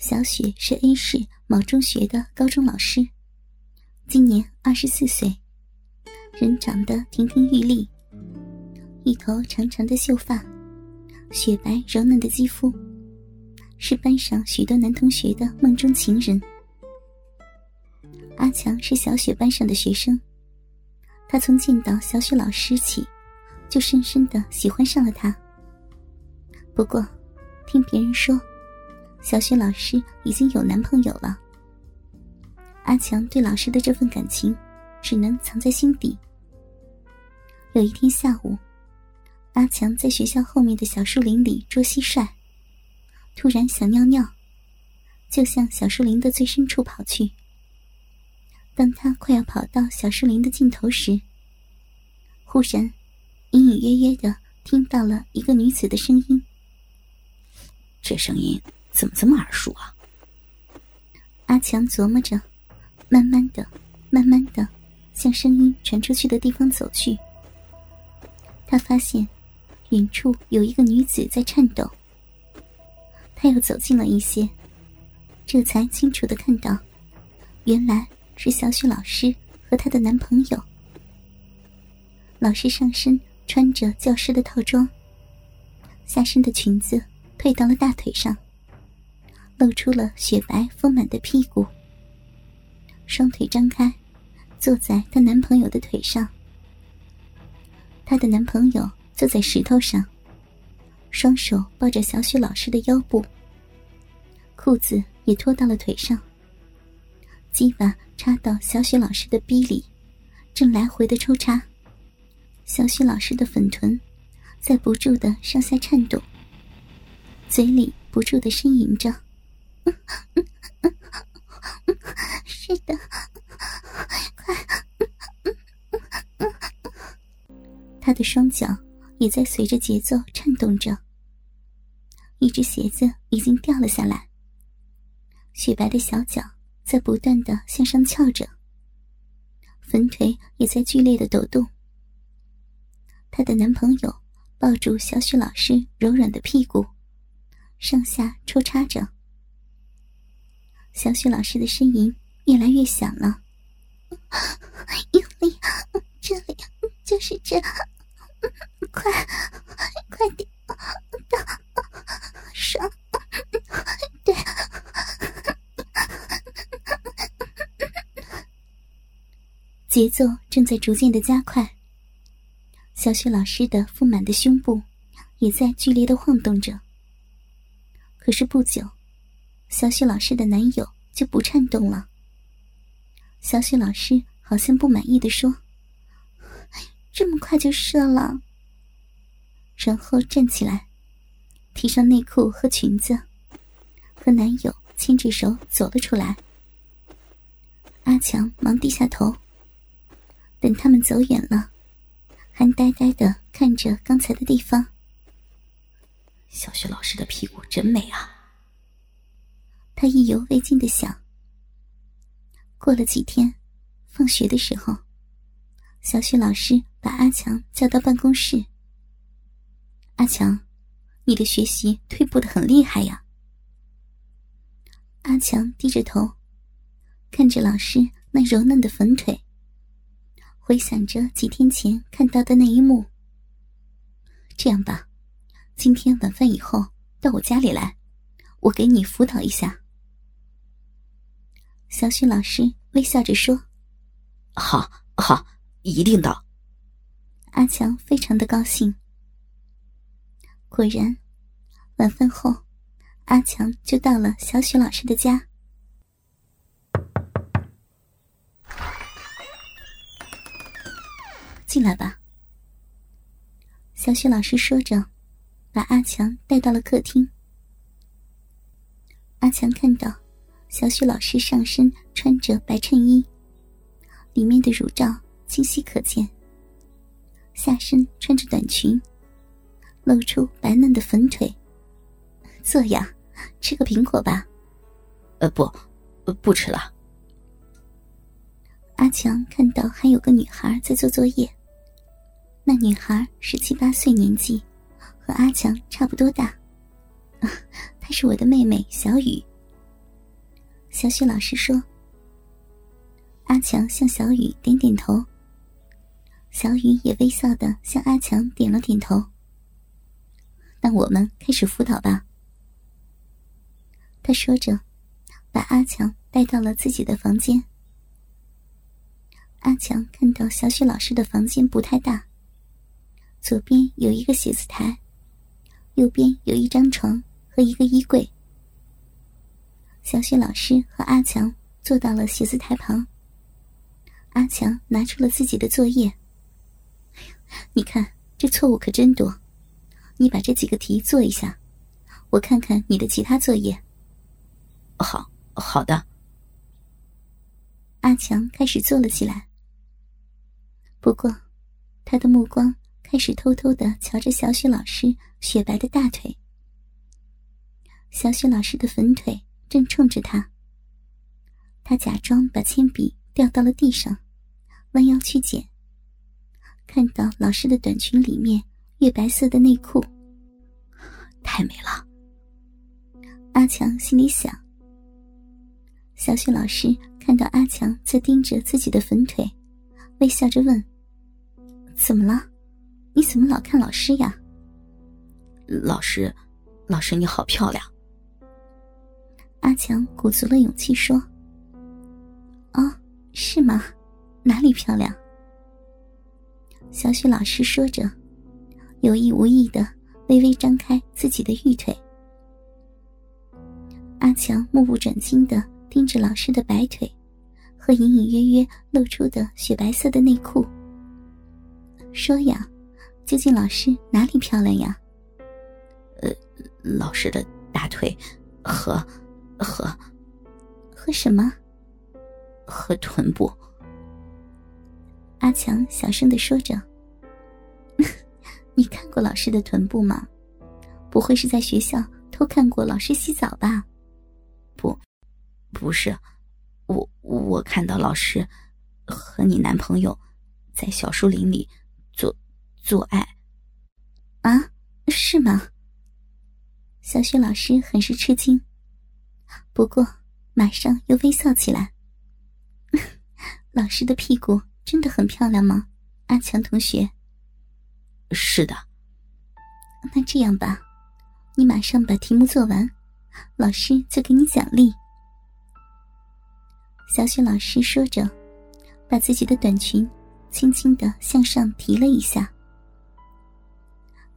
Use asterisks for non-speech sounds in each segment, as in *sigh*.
小雪是 A 市某中学的高中老师，今年二十四岁，人长得亭亭玉立，一头长长的秀发，雪白柔嫩的肌肤，是班上许多男同学的梦中情人。阿强是小雪班上的学生，他从见到小雪老师起，就深深的喜欢上了她。不过，听别人说，小雪老师已经有男朋友了。阿强对老师的这份感情，只能藏在心底。有一天下午，阿强在学校后面的小树林里捉蟋蟀，突然想尿尿，就向小树林的最深处跑去。当他快要跑到小树林的尽头时，忽然，隐隐约约的听到了一个女子的声音。这声音怎么这么耳熟啊？阿强琢磨着，慢慢的、慢慢的向声音传出去的地方走去。他发现，远处有一个女子在颤抖。他又走近了一些，这才清楚的看到，原来。是小雪老师和她的男朋友。老师上身穿着教师的套装，下身的裙子退到了大腿上，露出了雪白丰满的屁股。双腿张开，坐在她男朋友的腿上。她的男朋友坐在石头上，双手抱着小雪老师的腰部，裤子也拖到了腿上。鸡巴插到小雪老师的逼里，正来回的抽插。小雪老师的粉臀在不住的上下颤动，嘴里不住的呻吟着：“是的，快！”他的双脚也在随着节奏颤动着，一只鞋子已经掉了下来，雪白的小脚。在不断的向上翘着，粉腿也在剧烈的抖动。她的男朋友抱住小雪老师柔软的屁股，上下抽插着。小雪老师的呻吟越来越响了，*laughs* 用力，这里就是这，快，快点，爽，对。节奏正在逐渐的加快，小雪老师的丰满的胸部也在剧烈的晃动着。可是不久，小雪老师的男友就不颤动了。小雪老师好像不满意的说：“这么快就射了。”然后站起来，提上内裤和裙子，和男友牵着手走了出来。阿强忙低下头。等他们走远了，还呆呆的看着刚才的地方。小雪老师的屁股真美啊！他意犹未尽的想。过了几天，放学的时候，小雪老师把阿强叫到办公室。阿强，你的学习退步的很厉害呀。阿强低着头，看着老师那柔嫩的粉腿。回想着几天前看到的那一幕，这样吧，今天晚饭以后到我家里来，我给你辅导一下。小许老师微笑着说：“好，好，一定到。”阿强非常的高兴。果然，晚饭后，阿强就到了小许老师的家。进来吧，小许老师说着，把阿强带到了客厅。阿强看到小雪老师上身穿着白衬衣，里面的乳罩清晰可见；下身穿着短裙，露出白嫩的粉腿。坐呀，吃个苹果吧。呃，不，不吃了。阿强看到还有个女孩在做作业。那女孩十七八岁年纪，和阿强差不多大。*laughs* 她是我的妹妹小雨。小雪老师说。阿强向小雨点点头，小雨也微笑的向阿强点了点头。那我们开始辅导吧。他说着，把阿强带到了自己的房间。阿强看到小雪老师的房间不太大，左边有一个写字台，右边有一张床和一个衣柜。小雪老师和阿强坐到了写字台旁。阿强拿出了自己的作业，你看这错误可真多，你把这几个题做一下，我看看你的其他作业。好好的。阿强开始做了起来，不过他的目光开始偷偷的瞧着小雪老师雪白的大腿。小雪老师的粉腿正冲着他，他假装把铅笔。掉到了地上，弯腰去捡。看到老师的短裙里面月白色的内裤，太美了。阿强心里想。小雪老师看到阿强在盯着自己的粉腿，微笑着问：“怎么了？你怎么老看老师呀？”老师，老师你好漂亮。阿强鼓足了勇气说：“哦。”是吗？哪里漂亮？小雪老师说着，有意无意的微微张开自己的玉腿。阿强目不转睛的盯着老师的白腿和隐隐约约露出的雪白色的内裤，说：“呀，究竟老师哪里漂亮呀？”“呃，老师的大腿和和和什么？”和臀部，阿强小声的说着：“ *laughs* 你看过老师的臀部吗？不会是在学校偷看过老师洗澡吧？”“不，不是，我我看到老师和你男朋友在小树林里做做爱。”“啊，是吗？”小雪老师很是吃惊，不过马上又微笑起来。*laughs* 老师的屁股真的很漂亮吗，阿强同学？是的。那这样吧，你马上把题目做完，老师就给你奖励。小雪老师说着，把自己的短裙轻轻的向上提了一下。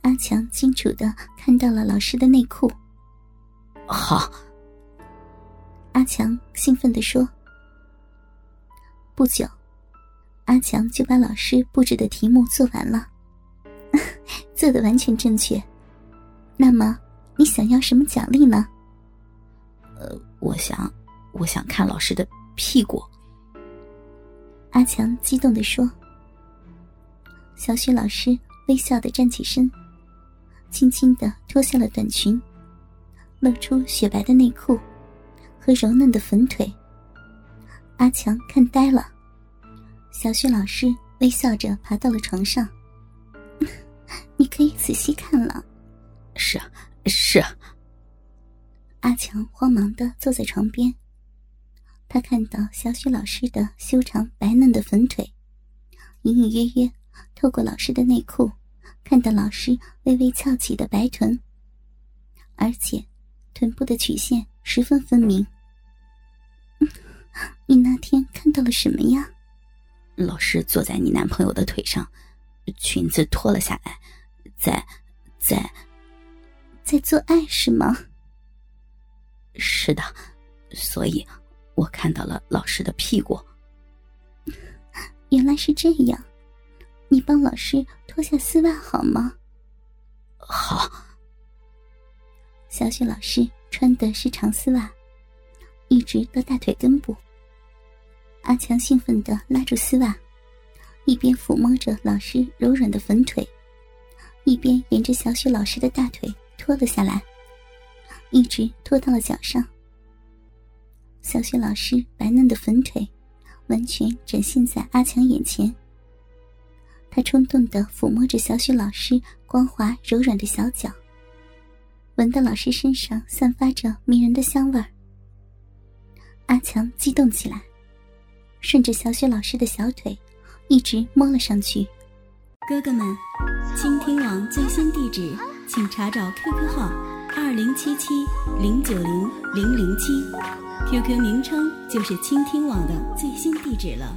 阿强清楚的看到了老师的内裤。好。阿强兴奋地说。不久，阿强就把老师布置的题目做完了，*laughs* 做的完全正确。那么，你想要什么奖励呢？呃，我想，我想看老师的屁股。阿强激动地说。小雪老师微笑的站起身，轻轻的脱下了短裙，露出雪白的内裤和柔嫩的粉腿。阿强看呆了，小雪老师微笑着爬到了床上。*laughs* 你可以仔细看了。是啊，是啊。阿强慌忙的坐在床边，他看到小雪老师的修长白嫩的粉腿，隐隐约约透过老师的内裤，看到老师微微翘起的白臀，而且臀部的曲线十分分明。你那天看到了什么呀？老师坐在你男朋友的腿上，裙子脱了下来，在在在做爱是吗？是的，所以我看到了老师的屁股。*laughs* 原来是这样，你帮老师脱下丝袜好吗？好。小雪老师穿的是长丝袜。一直到大腿根部，阿强兴奋的拉住丝袜，一边抚摸着老师柔软的粉腿，一边沿着小雪老师的大腿脱了下来，一直拖到了脚上。小雪老师白嫩的粉腿完全展现在阿强眼前。他冲动的抚摸着小雪老师光滑柔软的小脚，闻到老师身上散发着迷人的香味儿。阿强激动起来，顺着小雪老师的小腿，一直摸了上去。哥哥们，倾听网最新地址，请查找 QQ 号二零七七零九零零零七，QQ 名称就是倾听网的最新地址了。